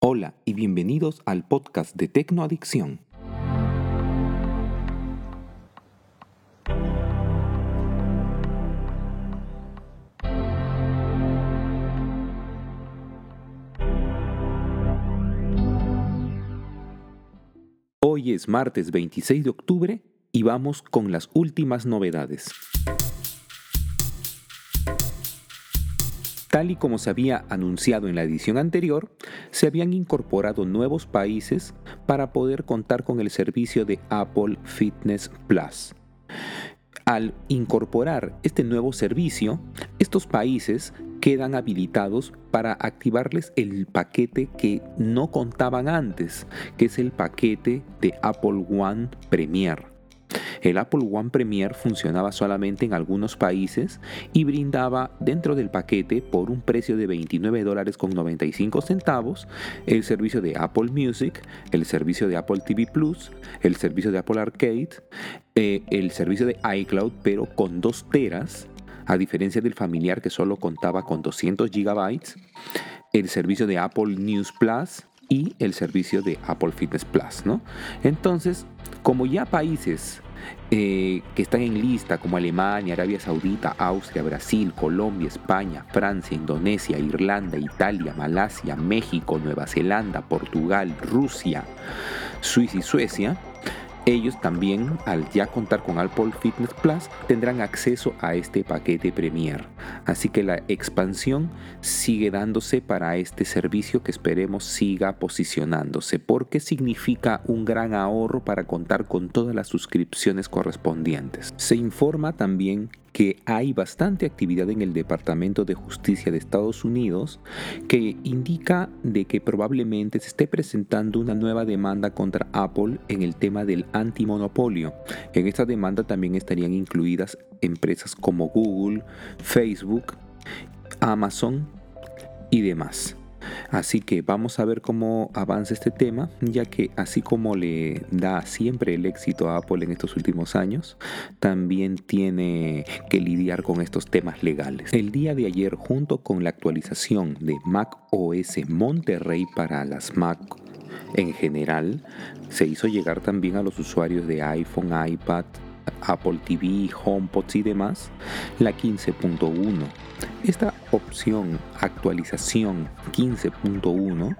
Hola y bienvenidos al podcast de Tecnoadicción. Hoy es martes 26 de octubre y vamos con las últimas novedades. Tal y como se había anunciado en la edición anterior, se habían incorporado nuevos países para poder contar con el servicio de Apple Fitness Plus. Al incorporar este nuevo servicio, estos países quedan habilitados para activarles el paquete que no contaban antes, que es el paquete de Apple One Premier. El Apple One Premier funcionaba solamente en algunos países y brindaba dentro del paquete por un precio de 29 dólares con 95 centavos el servicio de Apple Music, el servicio de Apple TV Plus, el servicio de Apple Arcade, eh, el servicio de iCloud pero con 2 teras a diferencia del familiar que solo contaba con 200 gigabytes, el servicio de Apple News Plus y el servicio de Apple Fitness Plus, ¿no? Entonces, como ya países eh, que están en lista como Alemania, Arabia Saudita, Austria, Brasil, Colombia, España, Francia, Indonesia, Irlanda, Italia, Malasia, México, Nueva Zelanda, Portugal, Rusia, Suiza y Suecia, ellos también, al ya contar con Apple Fitness Plus, tendrán acceso a este paquete Premier. Así que la expansión sigue dándose para este servicio que esperemos siga posicionándose, porque significa un gran ahorro para contar con todas las suscripciones correspondientes. Se informa también que hay bastante actividad en el Departamento de Justicia de Estados Unidos que indica de que probablemente se esté presentando una nueva demanda contra Apple en el tema del antimonopolio. En esta demanda también estarían incluidas empresas como Google, Facebook, Amazon y demás. Así que vamos a ver cómo avanza este tema, ya que así como le da siempre el éxito a Apple en estos últimos años, también tiene que lidiar con estos temas legales. El día de ayer, junto con la actualización de Mac OS Monterrey para las Mac en general, se hizo llegar también a los usuarios de iPhone, iPad, Apple TV, HomePods y demás, la 15.1. Esta opción actualización 15.1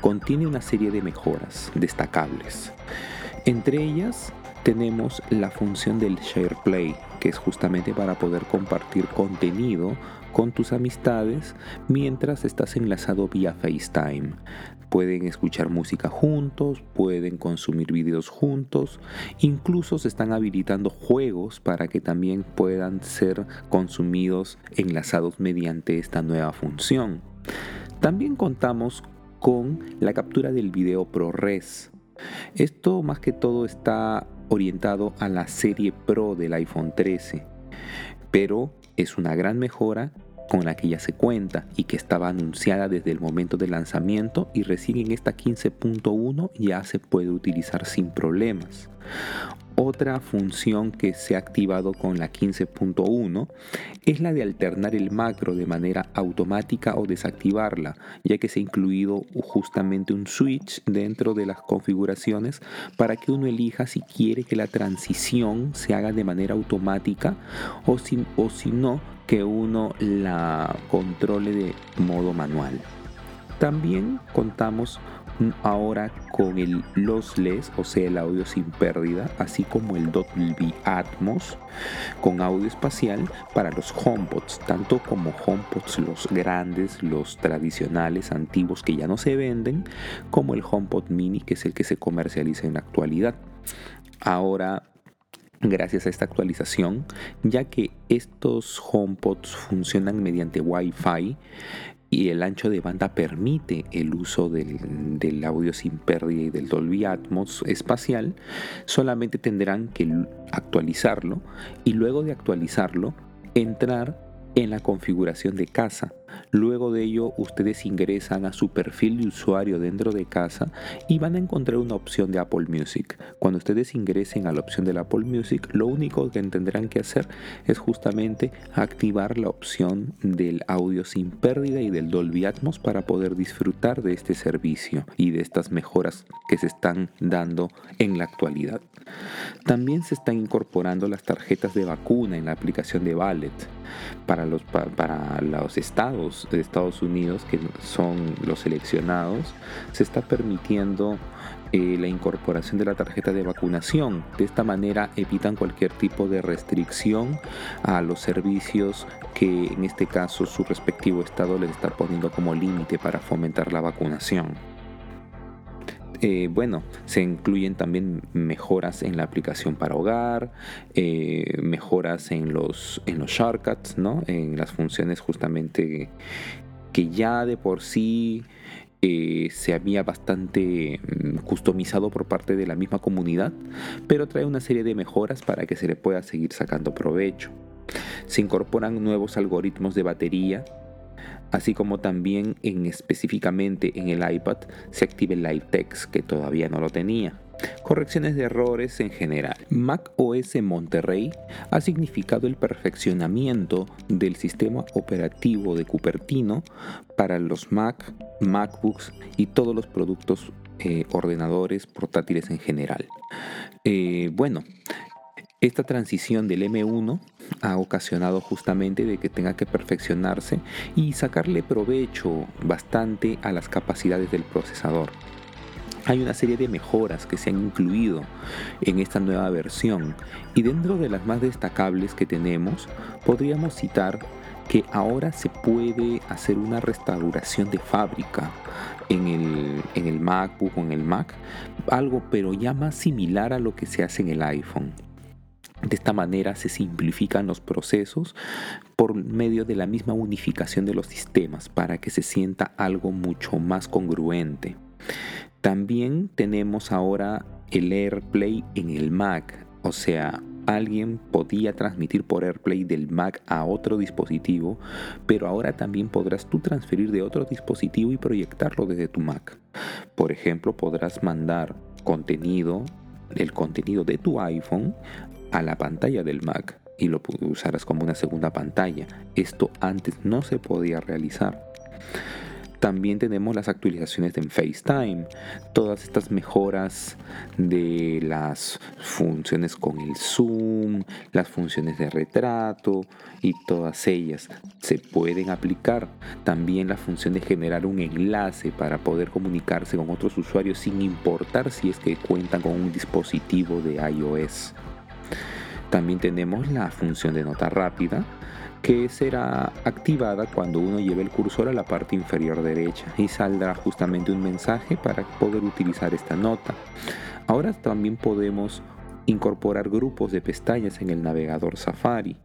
contiene una serie de mejoras destacables. Entre ellas tenemos la función del SharePlay, que es justamente para poder compartir contenido con tus amistades mientras estás enlazado vía FaceTime. Pueden escuchar música juntos, pueden consumir videos juntos, incluso se están habilitando juegos para que también puedan ser consumidos enlazados mediante esta nueva función. También contamos con la captura del video ProRes. Esto más que todo está orientado a la serie Pro del iPhone 13, pero es una gran mejora con la que ya se cuenta y que estaba anunciada desde el momento del lanzamiento y recién en esta 15.1 ya se puede utilizar sin problemas. Otra función que se ha activado con la 15.1 es la de alternar el macro de manera automática o desactivarla, ya que se ha incluido justamente un switch dentro de las configuraciones para que uno elija si quiere que la transición se haga de manera automática o si, no, que uno la controle de modo manual. También contamos ahora con el lossless, o sea, el audio sin pérdida, así como el Dolby Atmos con audio espacial para los HomePods, tanto como HomePods los grandes, los tradicionales, antiguos que ya no se venden, como el HomePod Mini, que es el que se comercializa en la actualidad. Ahora gracias a esta actualización, ya que estos HomePods funcionan mediante Wi-Fi y el ancho de banda permite el uso del, audio sin pérdida y del Dolby Atmos espacial, solamente tendrán que actualizarlo y luego de actualizarlo entrar en la configuración de casa Luego de ello, ustedes ingresan a su perfil de usuario dentro de casa y van a encontrar una opción de Apple Music. Cuando ustedes ingresen a la opción de Apple Music, lo único que tendrán que hacer es justamente activar la opción del audio sin pérdida y del Dolby Atmos para poder disfrutar de este servicio y de estas mejoras que se están dando en la actualidad. También se están incorporando las tarjetas de vacuna en la aplicación de Ballet para los, para los estados de Estados Unidos, que son los seleccionados, se está permitiendo eh, la incorporación de la tarjeta de vacunación. De esta manera evitan cualquier tipo de restricción a los servicios que en este caso su respectivo estado les está poniendo como límite para fomentar la vacunación. Eh, bueno, se incluyen también mejoras en la aplicación para hogar, eh, mejoras en los, en los shortcuts, ¿no? en las funciones justamente que ya de por sí eh, se había bastante mm, customizado por parte de la misma comunidad, pero trae una serie de mejoras para que se le pueda seguir sacando provecho. Se incorporan nuevos algoritmos de batería así como también en específicamente en el iPad se active el Live Text que todavía no lo tenía. Correcciones de errores en general. Mac OS Monterrey ha significado el perfeccionamiento del sistema operativo de Cupertino para los Mac, MacBooks y todos los productos eh, ordenadores portátiles en general. Eh, bueno, esta transición del M1 ha ocasionado justamente de que tenga que perfeccionarse y sacarle provecho bastante a las capacidades del procesador. Hay una serie de mejoras que se han incluido en esta nueva versión y dentro de las más destacables que tenemos podríamos citar que ahora se puede hacer una restauración de fábrica en el, en el MacBook o en el Mac, algo pero ya más similar a lo que se hace en el iPhone. De esta manera se simplifican los procesos por medio de la misma unificación de los sistemas para que se sienta algo mucho más congruente. También tenemos ahora el AirPlay en el Mac, o sea, alguien podía transmitir por AirPlay del Mac a otro dispositivo, pero ahora también podrás tú transferir de otro dispositivo y proyectarlo desde tu Mac. Por ejemplo, podrás mandar contenido el contenido de tu iPhone a la pantalla del Mac y lo usarás como una segunda pantalla. Esto antes no se podía realizar. También tenemos las actualizaciones en FaceTime, todas estas mejoras de las funciones con el zoom, las funciones de retrato y todas ellas se pueden aplicar. También la función de generar un enlace para poder comunicarse con otros usuarios sin importar si es que cuentan con un dispositivo de iOS. También tenemos la función de nota rápida que será activada cuando uno lleve el cursor a la parte inferior derecha y saldrá justamente un mensaje para poder utilizar esta nota. Ahora también podemos incorporar grupos de pestañas en el navegador Safari.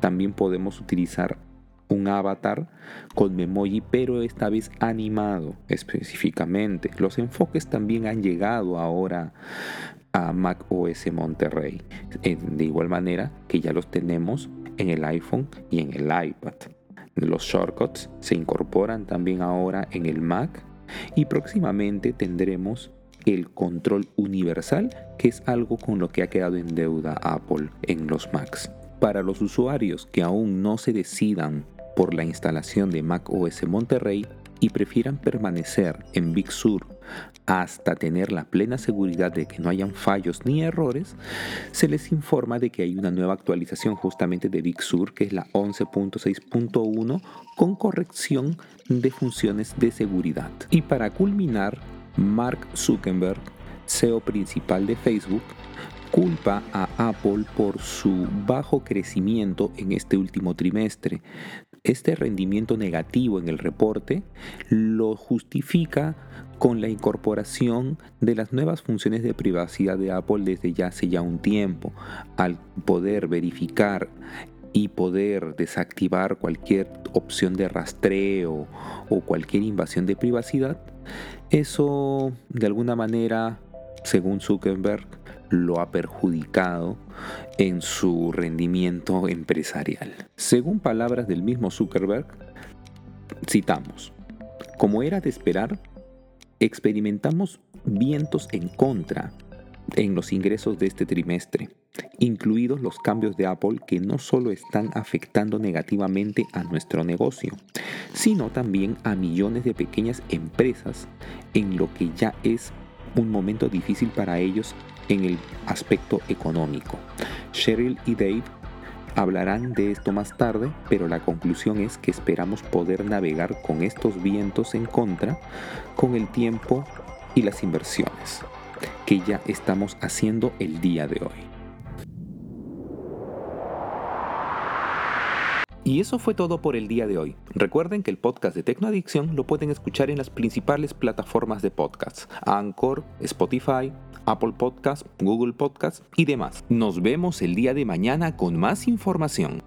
También podemos utilizar un avatar con memoji, pero esta vez animado específicamente. Los enfoques también han llegado ahora a Mac OS Monterrey, de igual manera que ya los tenemos en el iPhone y en el iPad. Los shortcuts se incorporan también ahora en el Mac y próximamente tendremos el control universal, que es algo con lo que ha quedado en deuda Apple en los Macs. Para los usuarios que aún no se decidan por la instalación de Mac OS Monterrey y prefieran permanecer en Big Sur hasta tener la plena seguridad de que no hayan fallos ni errores, se les informa de que hay una nueva actualización justamente de Big Sur, que es la 11.6.1, con corrección de funciones de seguridad. Y para culminar, Mark Zuckerberg, CEO principal de Facebook, culpa a Apple por su bajo crecimiento en este último trimestre. Este rendimiento negativo en el reporte lo justifica con la incorporación de las nuevas funciones de privacidad de Apple desde ya hace ya un tiempo, al poder verificar y poder desactivar cualquier opción de rastreo o cualquier invasión de privacidad, eso de alguna manera, según Zuckerberg, lo ha perjudicado en su rendimiento empresarial. Según palabras del mismo Zuckerberg, Citamos, como era de esperar, experimentamos vientos en contra en los ingresos de este trimestre, incluidos los cambios de Apple que no solo están afectando negativamente a nuestro negocio, sino también a millones de pequeñas empresas en lo que ya es un momento difícil para ellos en el aspecto económico. Cheryl y Dave Hablarán de esto más tarde, pero la conclusión es que esperamos poder navegar con estos vientos en contra con el tiempo y las inversiones que ya estamos haciendo el día de hoy. Y eso fue todo por el día de hoy. Recuerden que el podcast de Tecnoadicción lo pueden escuchar en las principales plataformas de podcasts, Anchor, Spotify, Apple Podcasts, Google Podcasts y demás. Nos vemos el día de mañana con más información.